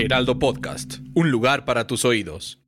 Heraldo Podcast, un lugar para tus oídos.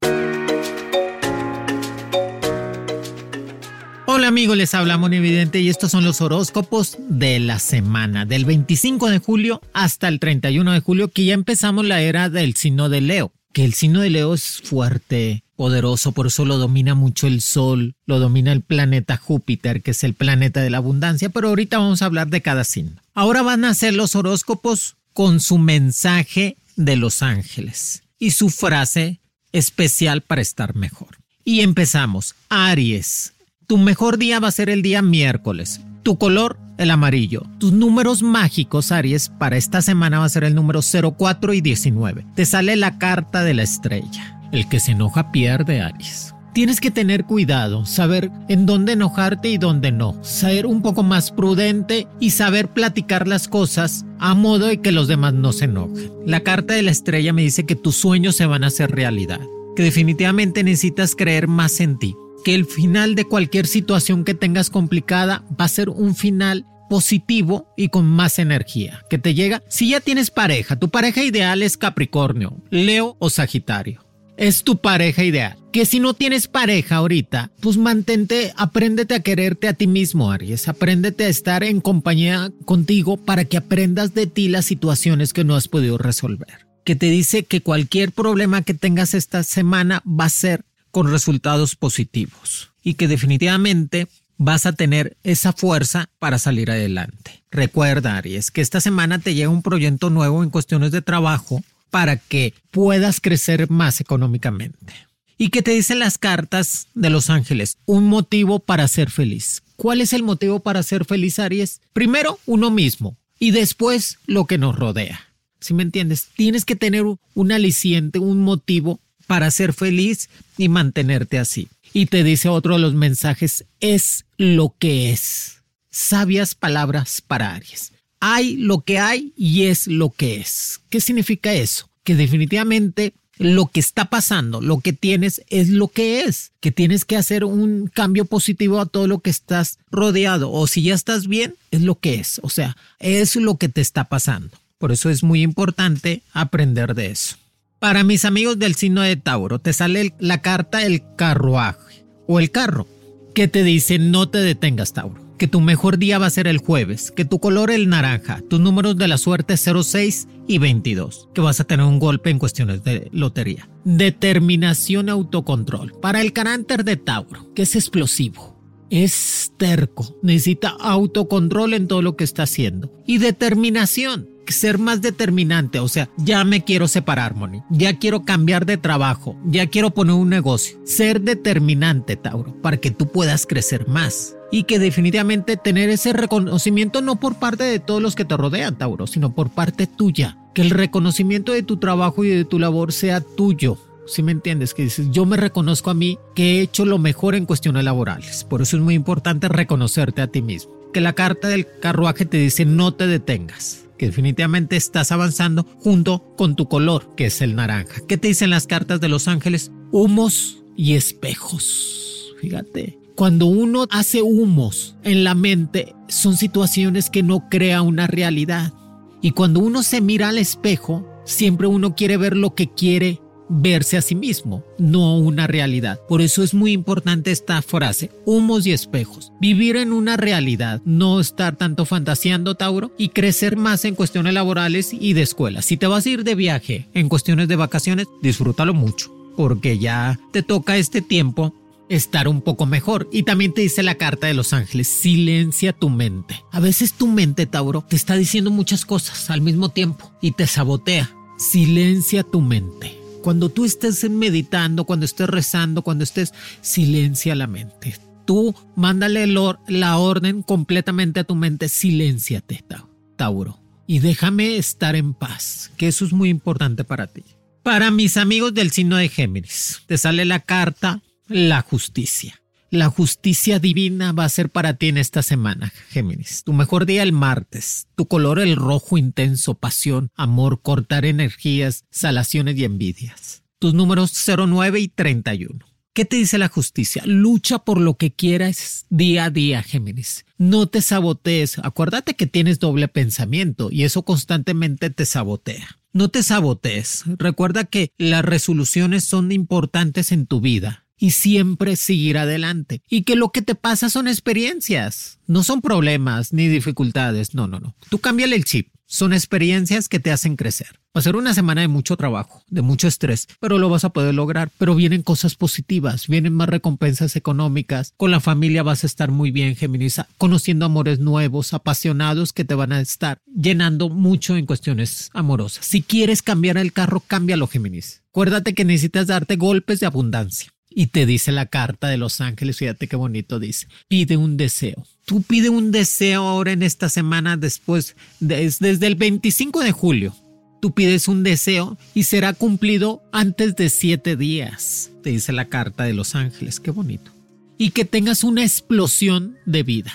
Hola amigos, les habla Evidente y estos son los horóscopos de la semana, del 25 de julio hasta el 31 de julio, que ya empezamos la era del signo de Leo. Que el signo de Leo es fuerte, poderoso, por eso lo domina mucho el Sol, lo domina el planeta Júpiter, que es el planeta de la abundancia, pero ahorita vamos a hablar de cada signo. Ahora van a ser los horóscopos con su mensaje de los ángeles y su frase especial para estar mejor. Y empezamos. Aries. Tu mejor día va a ser el día miércoles. Tu color, el amarillo. Tus números mágicos, Aries, para esta semana va a ser el número 04 y 19. Te sale la carta de la estrella. El que se enoja pierde, Aries. Tienes que tener cuidado, saber en dónde enojarte y dónde no, ser un poco más prudente y saber platicar las cosas a modo de que los demás no se enojen. La carta de la estrella me dice que tus sueños se van a hacer realidad, que definitivamente necesitas creer más en ti, que el final de cualquier situación que tengas complicada va a ser un final positivo y con más energía, que te llega si ya tienes pareja, tu pareja ideal es Capricornio, Leo o Sagitario es tu pareja ideal. Que si no tienes pareja ahorita, pues mantente, apréndete a quererte a ti mismo, Aries. Apréndete a estar en compañía contigo para que aprendas de ti las situaciones que no has podido resolver. Que te dice que cualquier problema que tengas esta semana va a ser con resultados positivos y que definitivamente vas a tener esa fuerza para salir adelante. Recuerda, Aries, que esta semana te llega un proyecto nuevo en cuestiones de trabajo para que puedas crecer más económicamente. ¿Y qué te dicen las cartas de los ángeles? Un motivo para ser feliz. ¿Cuál es el motivo para ser feliz, Aries? Primero, uno mismo y después lo que nos rodea. ¿Sí me entiendes? Tienes que tener un aliciente, un motivo para ser feliz y mantenerte así. Y te dice otro de los mensajes, es lo que es. Sabias palabras para Aries hay lo que hay y es lo que es. ¿Qué significa eso? Que definitivamente lo que está pasando, lo que tienes es lo que es, que tienes que hacer un cambio positivo a todo lo que estás rodeado o si ya estás bien, es lo que es, o sea, es lo que te está pasando. Por eso es muy importante aprender de eso. Para mis amigos del signo de Tauro, te sale la carta el carruaje o el carro que te dice no te detengas, Tauro que tu mejor día va a ser el jueves, que tu color el naranja, tus números de la suerte 06 y 22, que vas a tener un golpe en cuestiones de lotería. Determinación autocontrol. Para el carácter de Tauro, que es explosivo, es terco, necesita autocontrol en todo lo que está haciendo. Y determinación, ser más determinante, o sea, ya me quiero separar, Moni, ya quiero cambiar de trabajo, ya quiero poner un negocio. Ser determinante, Tauro, para que tú puedas crecer más y que definitivamente tener ese reconocimiento no por parte de todos los que te rodean, Tauro, sino por parte tuya. Que el reconocimiento de tu trabajo y de tu labor sea tuyo. Si me entiendes, que dices, yo me reconozco a mí que he hecho lo mejor en cuestiones laborales. Por eso es muy importante reconocerte a ti mismo. Que la carta del carruaje te dice no te detengas que definitivamente estás avanzando junto con tu color, que es el naranja. ¿Qué te dicen las cartas de los ángeles? Humos y espejos. Fíjate, cuando uno hace humos en la mente, son situaciones que no crea una realidad. Y cuando uno se mira al espejo, siempre uno quiere ver lo que quiere verse a sí mismo, no una realidad. Por eso es muy importante esta frase, humos y espejos. Vivir en una realidad, no estar tanto fantaseando, Tauro, y crecer más en cuestiones laborales y de escuela. Si te vas a ir de viaje en cuestiones de vacaciones, disfrútalo mucho, porque ya te toca este tiempo estar un poco mejor. Y también te dice la carta de los ángeles, silencia tu mente. A veces tu mente, Tauro, te está diciendo muchas cosas al mismo tiempo y te sabotea. Silencia tu mente. Cuando tú estés meditando, cuando estés rezando, cuando estés, silencia la mente. Tú mándale la orden completamente a tu mente, silénciate. Tauro. Y déjame estar en paz, que eso es muy importante para ti. Para mis amigos del signo de Géminis, te sale la carta la justicia. La justicia divina va a ser para ti en esta semana, Géminis. Tu mejor día el martes. Tu color el rojo intenso, pasión, amor, cortar energías, salaciones y envidias. Tus números 09 y 31. ¿Qué te dice la justicia? Lucha por lo que quieras día a día, Géminis. No te sabotees. Acuérdate que tienes doble pensamiento y eso constantemente te sabotea. No te sabotees. Recuerda que las resoluciones son importantes en tu vida y siempre seguir adelante. Y que lo que te pasa son experiencias, no son problemas ni dificultades. No, no, no. Tú cámbiale el chip. Son experiencias que te hacen crecer. Va a ser una semana de mucho trabajo, de mucho estrés, pero lo vas a poder lograr. Pero vienen cosas positivas, vienen más recompensas económicas. Con la familia vas a estar muy bien, Géminis, conociendo amores nuevos, apasionados que te van a estar llenando mucho en cuestiones amorosas. Si quieres cambiar el carro, cámbialo, Géminis. Acuérdate que necesitas darte golpes de abundancia. Y te dice la carta de los ángeles, fíjate qué bonito dice, pide un deseo. Tú pide un deseo ahora en esta semana después, desde el 25 de julio. Tú pides un deseo y será cumplido antes de siete días, te dice la carta de los ángeles, qué bonito. Y que tengas una explosión de vida.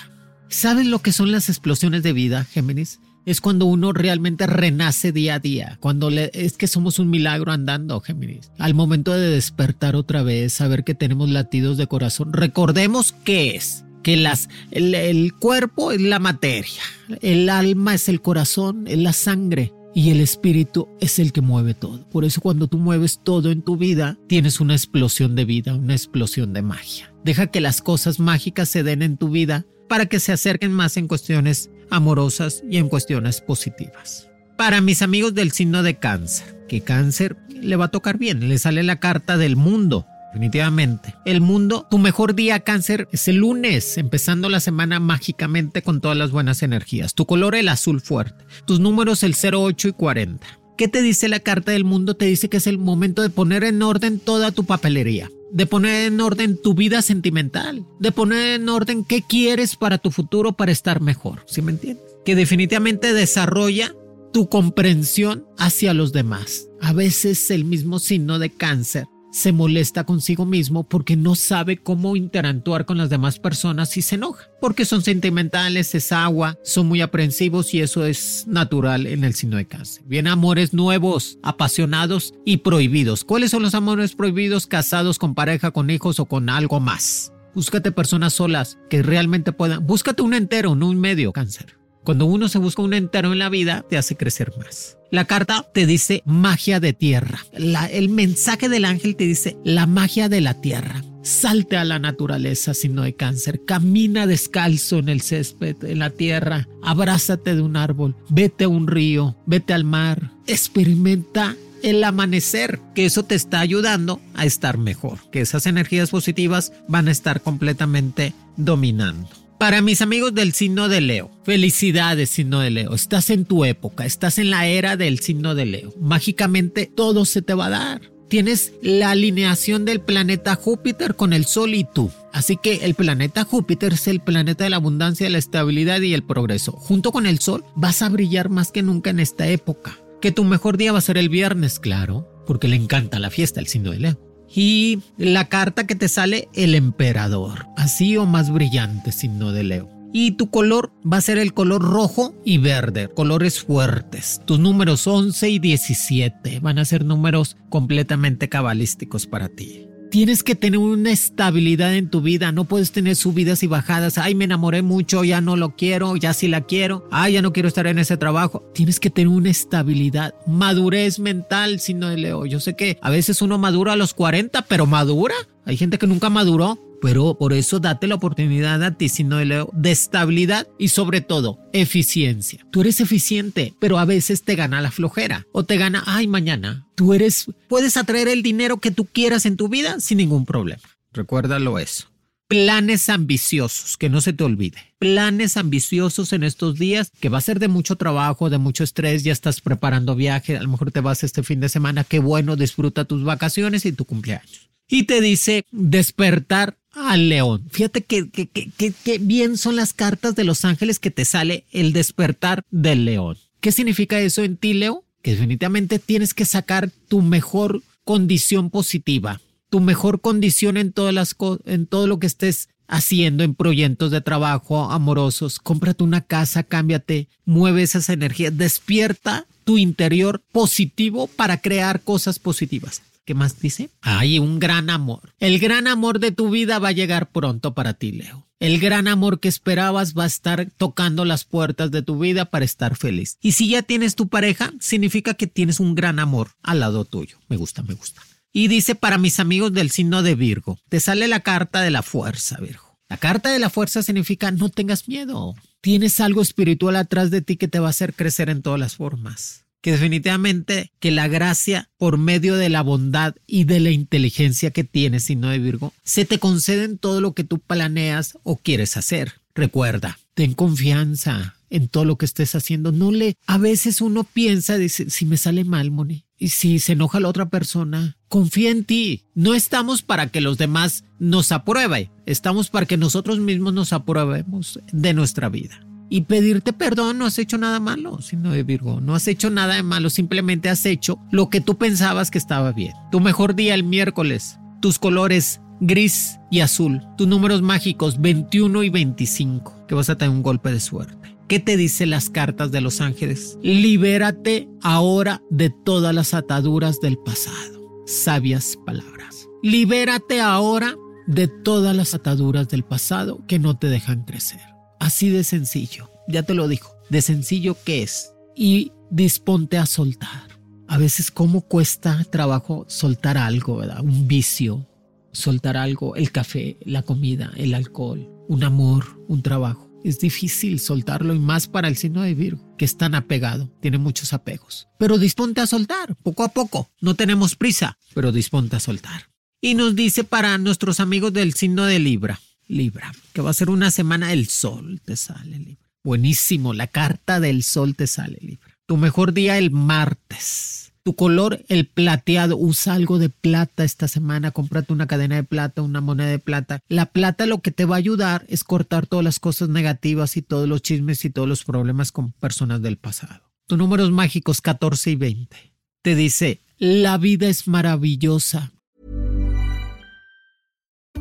¿Sabes lo que son las explosiones de vida, Géminis? Es cuando uno realmente renace día a día, cuando le, es que somos un milagro andando, Géminis. Al momento de despertar otra vez, saber que tenemos latidos de corazón, recordemos qué es. Que las, el, el cuerpo es la materia, el alma es el corazón, es la sangre, y el espíritu es el que mueve todo. Por eso cuando tú mueves todo en tu vida, tienes una explosión de vida, una explosión de magia. Deja que las cosas mágicas se den en tu vida para que se acerquen más en cuestiones amorosas y en cuestiones positivas. Para mis amigos del signo de cáncer, que cáncer le va a tocar bien, le sale la carta del mundo. Definitivamente. El mundo, tu mejor día cáncer es el lunes, empezando la semana mágicamente con todas las buenas energías. Tu color el azul fuerte. Tus números el 08 y 40. ¿Qué te dice la carta del mundo? Te dice que es el momento de poner en orden toda tu papelería de poner en orden tu vida sentimental, de poner en orden qué quieres para tu futuro para estar mejor, ¿sí me entiendes? Que definitivamente desarrolla tu comprensión hacia los demás. A veces el mismo signo de cáncer se molesta consigo mismo porque no sabe cómo interactuar con las demás personas y se enoja, porque son sentimentales, es agua, son muy aprensivos y eso es natural en el signo de cáncer. Vienen amores nuevos, apasionados y prohibidos. ¿Cuáles son los amores prohibidos? Casados con pareja, con hijos o con algo más. Búscate personas solas que realmente puedan. Búscate un entero, no un medio cáncer. Cuando uno se busca un entero en la vida, te hace crecer más. La carta te dice magia de tierra. el mensaje del ángel te dice la magia de la tierra. Salte a la naturaleza no hay cáncer. Camina descalzo en el césped, en la tierra. Abrázate de un árbol. Vete a un río. Vete al mar. Experimenta el amanecer, que eso te está ayudando a estar mejor, que esas energías positivas van a estar completamente dominando. Para mis amigos del signo de Leo, felicidades signo de Leo, estás en tu época, estás en la era del signo de Leo. Mágicamente todo se te va a dar. Tienes la alineación del planeta Júpiter con el Sol y tú. Así que el planeta Júpiter es el planeta de la abundancia, la estabilidad y el progreso. Junto con el Sol vas a brillar más que nunca en esta época. Que tu mejor día va a ser el viernes, claro, porque le encanta la fiesta al signo de Leo y la carta que te sale el emperador, así o más brillante signo de Leo. Y tu color va a ser el color rojo y verde, colores fuertes. Tus números 11 y 17 van a ser números completamente cabalísticos para ti. Tienes que tener una estabilidad en tu vida, no puedes tener subidas y bajadas. Ay, me enamoré mucho, ya no lo quiero, ya sí la quiero. Ay, ya no quiero estar en ese trabajo. Tienes que tener una estabilidad, madurez mental, si no leo. Yo sé que a veces uno madura a los 40, pero madura. Hay gente que nunca maduró. Pero por eso date la oportunidad a ti, sino de estabilidad y sobre todo eficiencia. Tú eres eficiente, pero a veces te gana la flojera o te gana, ay, mañana. Tú eres, puedes atraer el dinero que tú quieras en tu vida sin ningún problema. Recuérdalo eso. Planes ambiciosos, que no se te olvide. Planes ambiciosos en estos días, que va a ser de mucho trabajo, de mucho estrés, ya estás preparando viaje, a lo mejor te vas este fin de semana, qué bueno, disfruta tus vacaciones y tu cumpleaños Y te dice despertar al león. Fíjate que, bien son las cartas de los ángeles que te sale el despertar del león. ¿Qué significa eso en ti, Leo? Que definitivamente tienes que sacar tu mejor condición positiva, tu mejor condición en, todas las en todo lo que estés haciendo en proyectos de trabajo amorosos. Cómprate una casa, cámbiate, mueve esas energías, despierta tu interior positivo para crear cosas positivas. ¿Qué más dice? Hay un gran amor. El gran amor de tu vida va a llegar pronto para ti, Leo. El gran amor que esperabas va a estar tocando las puertas de tu vida para estar feliz. Y si ya tienes tu pareja, significa que tienes un gran amor al lado tuyo. Me gusta, me gusta. Y dice para mis amigos del signo de Virgo, te sale la carta de la fuerza, Virgo. La carta de la fuerza significa no tengas miedo. Tienes algo espiritual atrás de ti que te va a hacer crecer en todas las formas que definitivamente que la gracia por medio de la bondad y de la inteligencia que tienes, no de Virgo, se te concede en todo lo que tú planeas o quieres hacer. Recuerda, ten confianza en todo lo que estés haciendo. No le, a veces uno piensa, dice, si me sale mal, Moni, y si se enoja la otra persona, confía en ti. No estamos para que los demás nos aprueben, estamos para que nosotros mismos nos aprobemos de nuestra vida y pedirte perdón, no has hecho nada malo, sino de Virgo, no has hecho nada de malo, simplemente has hecho lo que tú pensabas que estaba bien. Tu mejor día el miércoles, tus colores gris y azul, tus números mágicos 21 y 25, que vas a tener un golpe de suerte. ¿Qué te dicen las cartas de los ángeles? Libérate ahora de todas las ataduras del pasado. Sabias palabras. Libérate ahora de todas las ataduras del pasado que no te dejan crecer. Así de sencillo, ya te lo dijo, de sencillo que es. Y disponte a soltar. A veces cómo cuesta trabajo soltar algo, ¿verdad? Un vicio, soltar algo, el café, la comida, el alcohol, un amor, un trabajo. Es difícil soltarlo y más para el signo de Virgo, que es tan apegado, tiene muchos apegos. Pero disponte a soltar, poco a poco. No tenemos prisa, pero disponte a soltar. Y nos dice para nuestros amigos del signo de Libra, Libra, que va a ser una semana el sol, te sale Libra. Buenísimo, la carta del sol te sale Libra. Tu mejor día el martes. Tu color el plateado. Usa algo de plata esta semana. Cómprate una cadena de plata, una moneda de plata. La plata lo que te va a ayudar es cortar todas las cosas negativas y todos los chismes y todos los problemas con personas del pasado. Tus números mágicos 14 y 20. Te dice, la vida es maravillosa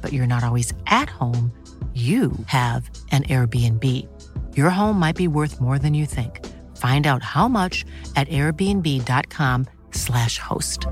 but you're not always at home, you have an Airbnb. Your home might be worth more than you think. Find out how much at airbnb.com/slash host.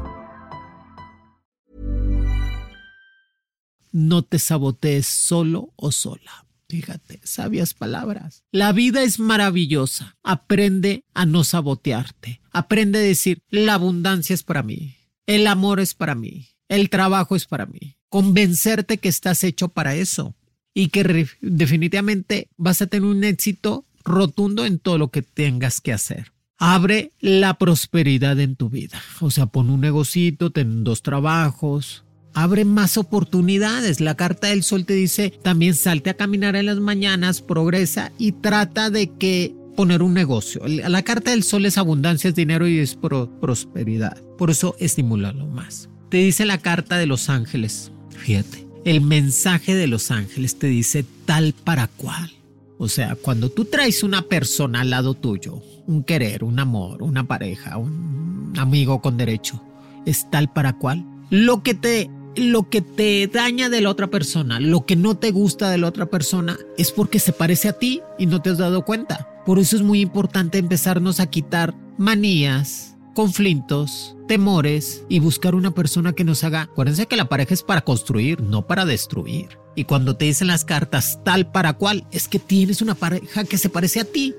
No te sabotees solo o sola. Fíjate, sabias palabras. La vida es maravillosa. Aprende a no sabotearte. Aprende a decir, la abundancia es para mí. El amor es para mí. El trabajo es para mí. Convencerte que estás hecho para eso y que definitivamente vas a tener un éxito rotundo en todo lo que tengas que hacer. Abre la prosperidad en tu vida. O sea, pon un negocito, ten dos trabajos. Abre más oportunidades. La carta del sol te dice también salte a caminar en las mañanas, progresa y trata de que poner un negocio. La carta del sol es abundancia, es dinero y es prosperidad. Por eso estimúlalo más. Te dice la carta de los ángeles. Fíjate, el mensaje de los ángeles te dice tal para cual. O sea, cuando tú traes una persona al lado tuyo, un querer, un amor, una pareja, un amigo con derecho, es tal para cual. Lo que te lo que te daña de la otra persona, lo que no te gusta de la otra persona, es porque se parece a ti y no te has dado cuenta. Por eso es muy importante empezarnos a quitar manías, conflictos, temores y buscar una persona que nos haga. Acuérdense que la pareja es para construir, no para destruir. Y cuando te dicen las cartas tal para cual, es que tienes una pareja que se parece a ti.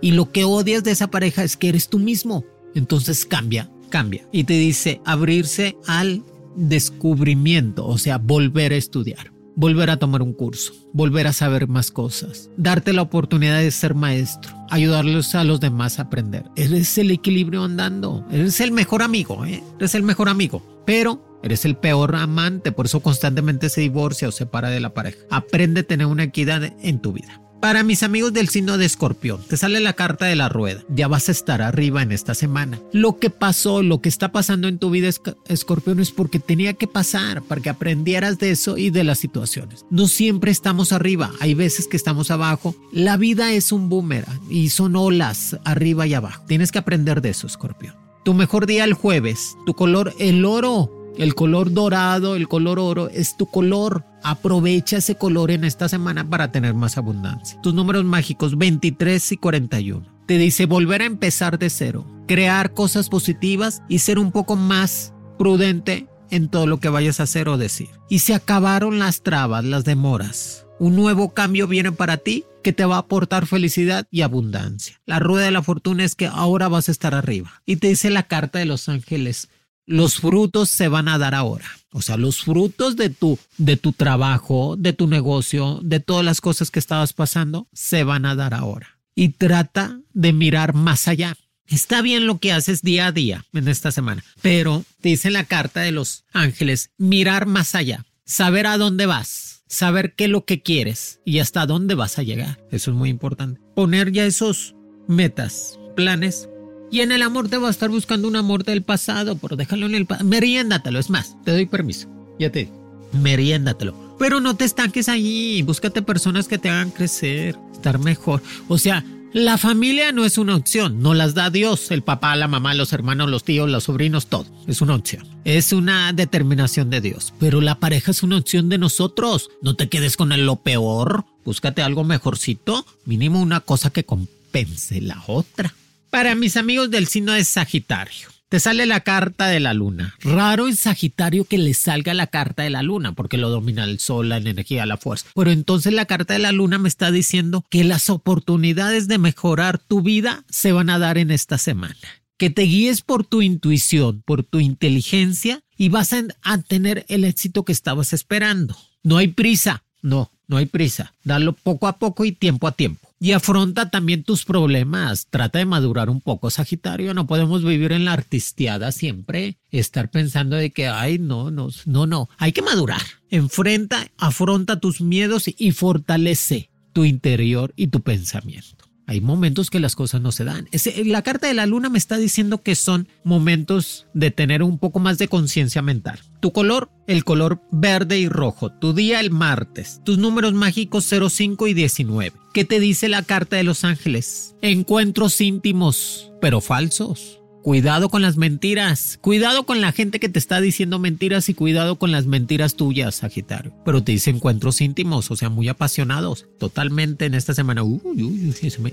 Y lo que odias de esa pareja es que eres tú mismo. Entonces cambia, cambia. Y te dice abrirse al descubrimiento, o sea, volver a estudiar, volver a tomar un curso, volver a saber más cosas, darte la oportunidad de ser maestro, ayudarlos a los demás a aprender. Eres el equilibrio andando, eres el mejor amigo, ¿eh? eres el mejor amigo, pero Eres el peor amante, por eso constantemente se divorcia o se separa de la pareja. Aprende a tener una equidad en tu vida. Para mis amigos del signo de escorpión, te sale la carta de la rueda. Ya vas a estar arriba en esta semana. Lo que pasó, lo que está pasando en tu vida, escorpión, es porque tenía que pasar para que aprendieras de eso y de las situaciones. No siempre estamos arriba, hay veces que estamos abajo. La vida es un boomerang y son olas arriba y abajo. Tienes que aprender de eso, escorpión. Tu mejor día el jueves, tu color el oro el color dorado, el color oro es tu color. Aprovecha ese color en esta semana para tener más abundancia. Tus números mágicos 23 y 41. Te dice volver a empezar de cero, crear cosas positivas y ser un poco más prudente en todo lo que vayas a hacer o decir. Y se acabaron las trabas, las demoras. Un nuevo cambio viene para ti que te va a aportar felicidad y abundancia. La rueda de la fortuna es que ahora vas a estar arriba. Y te dice la carta de los ángeles, los frutos se van a dar ahora. O sea, los frutos de tu, de tu trabajo, de tu negocio, de todas las cosas que estabas pasando, se van a dar ahora. Y trata de mirar más allá. Está bien lo que haces día a día en esta semana, pero te dice la carta de los ángeles, mirar más allá, saber a dónde vas, saber qué es lo que quieres y hasta dónde vas a llegar. Eso es muy importante. Poner ya esos metas, planes y en el amor te va a estar buscando un amor del pasado, pero déjalo en el pasado. Meriéndatelo, es más, te doy permiso. Ya te digo, meriéndatelo. Pero no te estanques ahí, búscate personas que te hagan crecer, estar mejor. O sea, la familia no es una opción, no las da Dios, el papá, la mamá, los hermanos, los tíos, los sobrinos, todo. Es una opción. Es una determinación de Dios. Pero la pareja es una opción de nosotros. No te quedes con lo peor. Búscate algo mejorcito. Mínimo una cosa que compense la otra. Para mis amigos del signo de Sagitario, te sale la carta de la luna. Raro en Sagitario que le salga la carta de la luna, porque lo domina el sol, la energía, la fuerza. Pero entonces la carta de la luna me está diciendo que las oportunidades de mejorar tu vida se van a dar en esta semana. Que te guíes por tu intuición, por tu inteligencia y vas a, tener el éxito que estabas esperando. No hay prisa, no, no hay prisa. Dalo poco a poco y tiempo a tiempo y afronta también tus problemas. Trata de madurar un poco, Sagitario. No podemos vivir en la artistiada siempre, estar pensando de que, ay, no, no, no, no. Hay que madurar. Enfrenta, afronta tus miedos y fortalece tu interior y tu pensamiento. Hay momentos que las cosas no se dan. la carta de la luna me está diciendo que son momentos de tener un poco más de conciencia mental. Tu color, el color verde y rojo. Tu día, el martes. Tus números mágicos 05 y 19. ¿Qué te dice la carta de los ángeles? Encuentros íntimos, pero falsos. Cuidado con las mentiras. Cuidado con la gente que te está diciendo mentiras y cuidado con las mentiras tuyas, Sagitario. Pero te dice encuentros íntimos, o sea, muy apasionados. Totalmente en esta semana. Uy, uy, uy, eso me,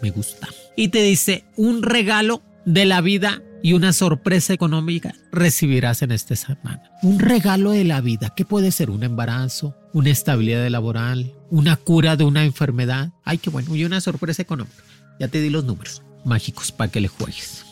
me gusta. Y te dice un regalo de la vida y una sorpresa económica recibirás en esta semana. Un regalo de la vida, ¿qué puede ser? Un embarazo, una estabilidad laboral, una cura de una enfermedad. Ay, qué bueno, y una sorpresa económica. Ya te di los números mágicos para que le juegues.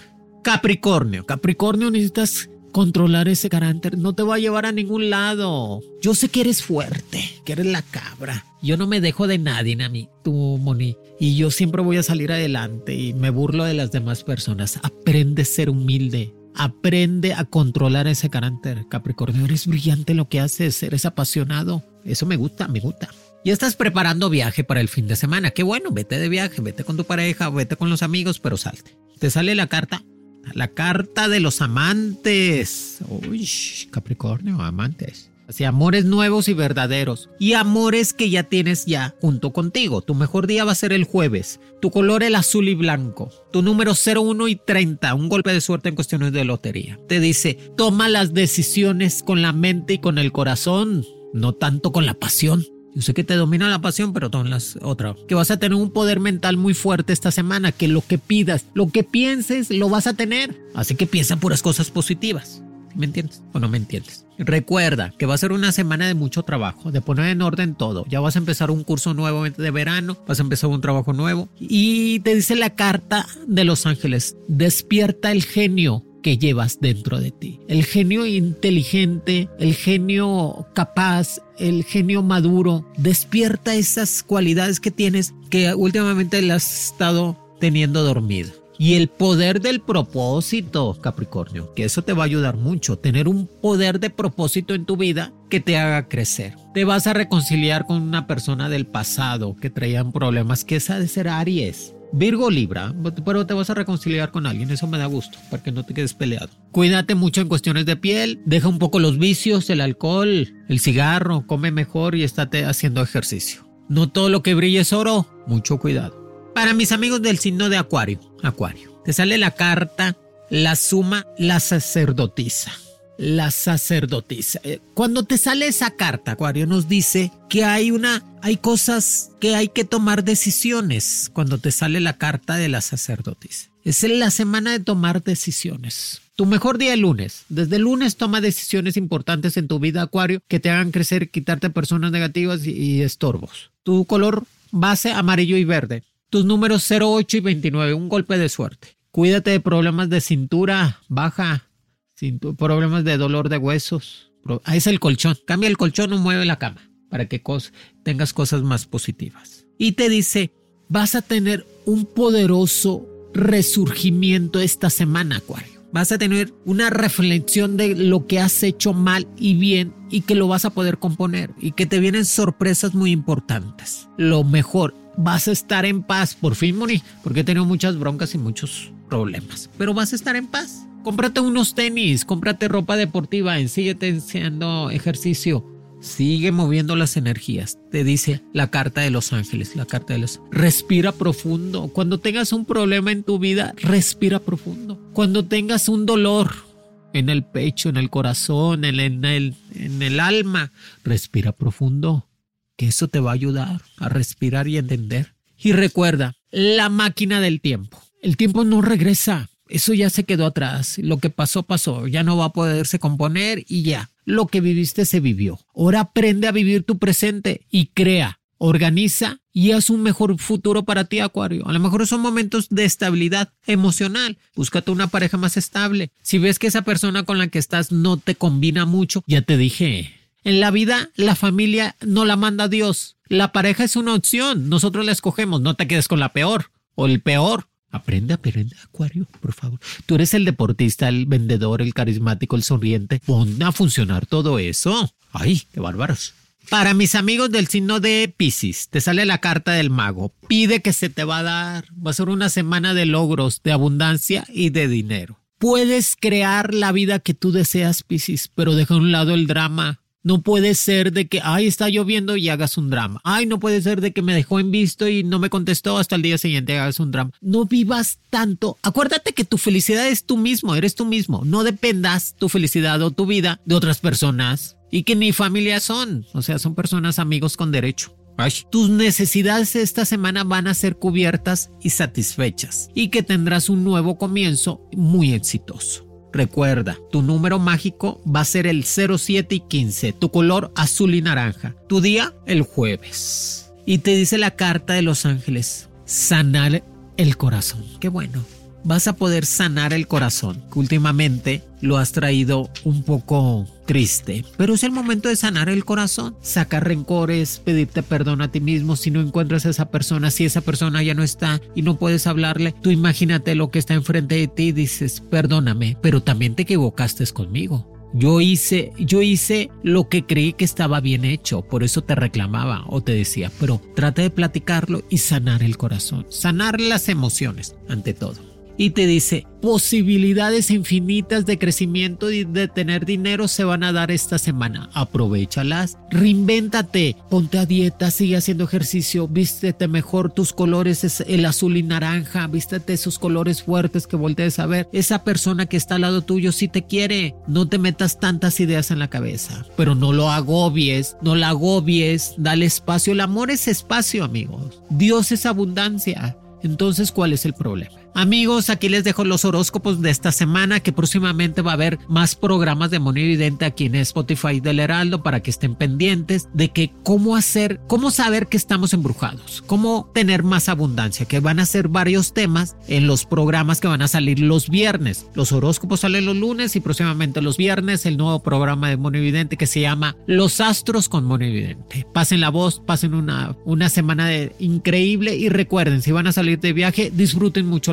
Capricornio. Capricornio necesitas controlar ese carácter. No te va a llevar a ningún lado. Yo sé que eres fuerte, que eres la cabra. Yo no me dejo de nadie, a mí, tú, Moni. Y yo siempre voy a salir adelante y me burlo de las demás personas. Aprende a ser humilde. Aprende a controlar ese carácter, Capricornio. Eres brillante en lo que haces, eres apasionado. Eso me gusta, me gusta. Ya estás preparando viaje para el fin de semana. Qué bueno, vete de viaje, vete con tu pareja, vete con los amigos, pero salte. Te sale la carta, la carta de los amantes. Uy, Capricornio, amantes. Así, amores nuevos y verdaderos. Y amores que ya tienes ya junto contigo. Tu mejor día va a ser el jueves. Tu color el azul y blanco. Tu número 01 y 30. Un golpe de suerte en cuestiones de lotería. Te dice, toma las decisiones con la mente y con el corazón. No tanto con la pasión. Yo sé que te domina la pasión, pero todas las otras. Que vas a tener un poder mental muy fuerte esta semana, que lo que pidas, lo que pienses, lo vas a tener. Así que piensa puras cosas positivas. ¿Me entiendes o no me entiendes? Recuerda que va a ser una semana de mucho trabajo, de poner en orden todo. Ya vas a empezar un curso nuevo de verano, vas a empezar un trabajo nuevo. Y te dice la carta de los ángeles, despierta el genio que llevas dentro de ti. El genio inteligente, el genio capaz, el genio maduro, despierta esas cualidades que tienes que últimamente le has estado teniendo dormido. Y el poder del propósito, Capricornio, que eso te va a ayudar mucho, tener un poder de propósito en tu vida que te haga crecer. Te vas a reconciliar con una persona del pasado que traían problemas, que esa de ser Aries. Virgo Libra, pero te vas a reconciliar con alguien, eso me da gusto, para que no te quedes peleado. Cuídate mucho en cuestiones de piel, deja un poco los vicios, el alcohol, el cigarro, come mejor y estate haciendo ejercicio. No todo lo que brille es oro, mucho cuidado. Para mis amigos del signo de Acuario, Acuario, te sale la carta, la suma, la sacerdotisa la sacerdotisa. Eh, cuando te sale esa carta, Acuario, nos dice que hay una, hay cosas que hay que tomar decisiones cuando te sale la carta de la sacerdotisa. Es la semana de tomar decisiones. Tu mejor día el lunes. Desde lunes toma decisiones importantes en tu vida, Acuario, que te hagan crecer, quitarte personas negativas y estorbos. Tu color base amarillo y verde. Tus números 08 y 29, un golpe de suerte. Cuídate de problemas de cintura baja, problemas de dolor de huesos. Ahí es el colchón. Cambia el colchón o mueve la cama para que tengas cosas más positivas. Y te dice, vas a tener un poderoso resurgimiento esta semana, Acuario. Vas a tener una reflexión de lo que has hecho mal y bien y que lo vas a poder componer y que te vienen sorpresas muy importantes. Lo mejor, vas a estar en paz, por fin, Moni, porque he tenido muchas broncas y muchos problemas, pero vas a estar en paz Cómprate unos tenis, cómprate ropa deportiva, ensíguete haciendo ejercicio. Sigue moviendo las energías, te dice la carta de los ángeles, la carta de los... Respira profundo. Cuando tengas un problema en tu vida, respira profundo. Cuando tengas un dolor en el pecho, en el corazón, en el, en el alma, respira profundo. Que eso te va a ayudar a respirar y entender. Y recuerda, la máquina del tiempo. El tiempo no regresa eso ya se quedó atrás. Lo que pasó, pasó. Ya no va a poderse componer y ya. Lo que viviste se vivió. Ahora aprende a vivir tu presente y crea, organiza y haz un mejor futuro para ti, Acuario. A lo mejor son momentos de estabilidad emocional. Búscate una pareja más estable. Si ves que esa persona con la que estás no te combina mucho, ya te dije. En la vida, la familia no la manda Dios. La pareja es una opción. Nosotros la escogemos. No te quedes con la peor o el peor. Aprende, aprende, Acuario, por favor. Tú eres el deportista, el vendedor, el carismático, el sonriente. Pon a funcionar todo eso. Ay, qué bárbaros. Para mis amigos del signo de Pisces, te sale la carta del mago. Pide que se te va a dar. Va a ser una semana de logros, de abundancia y de dinero. Puedes crear la vida que tú deseas, Pisces, pero deja a un lado el drama, no puede ser de que, ay, está lloviendo y hagas un drama. Ay, no puede ser de que me dejó en visto y no me contestó hasta el día siguiente y hagas un drama. No vivas tanto. Acuérdate que tu felicidad es tú mismo, eres tú mismo. No dependas tu felicidad o tu vida de otras personas y que ni familia son. O sea, son personas amigos con derecho. Tus necesidades esta semana van a ser cubiertas y satisfechas y que tendrás un nuevo comienzo muy exitoso. Recuerda, tu número mágico va a ser el 07 y 15, tu color azul y naranja. Tu día, el jueves. Y te dice la carta de los ángeles, sanar el corazón. Qué bueno vas a poder sanar el corazón, que últimamente lo has traído un poco triste. Pero es el momento de sanar el corazón, sacar rencores, pedirte perdón a ti mismo si no encuentras a esa persona, si esa persona ya no está y no puedes hablarle. Tú imagínate lo que está enfrente de ti y dices, perdóname, pero también te equivocaste conmigo. Yo hice, yo hice lo que creí que estaba bien hecho, por eso te reclamaba o te decía, pero trata de platicarlo y sanar el corazón, sanar las emociones ante todo y te dice posibilidades infinitas de crecimiento y de tener dinero se van a dar esta semana. Aprovechalas, reinvéntate, ponte a dieta, sigue haciendo ejercicio, vístete mejor, tus colores es el azul y naranja, vístete esos colores fuertes que voltees a ver. Esa persona que está al lado tuyo sí te quiere, no te metas tantas ideas en la cabeza, pero no lo agobies, no la agobies, dale espacio. El amor es espacio, amigos. Dios es abundancia. Entonces, ¿cuál es el problema? Amigos, aquí les dejo los horóscopos de esta semana, que próximamente va a haber más programas de Mono Evidente aquí en Spotify del Heraldo para que estén pendientes de que cómo hacer, cómo saber que estamos embrujados, cómo tener más abundancia, que van a ser varios temas en los programas que van a salir los viernes. Los horóscopos salen los lunes y próximamente los viernes el nuevo programa de Mono Evidente que se llama Los Astros con Mono Evidente. Pasen la voz, pasen una, una semana de, increíble y recuerden, si van a salir de viaje, disfruten mucho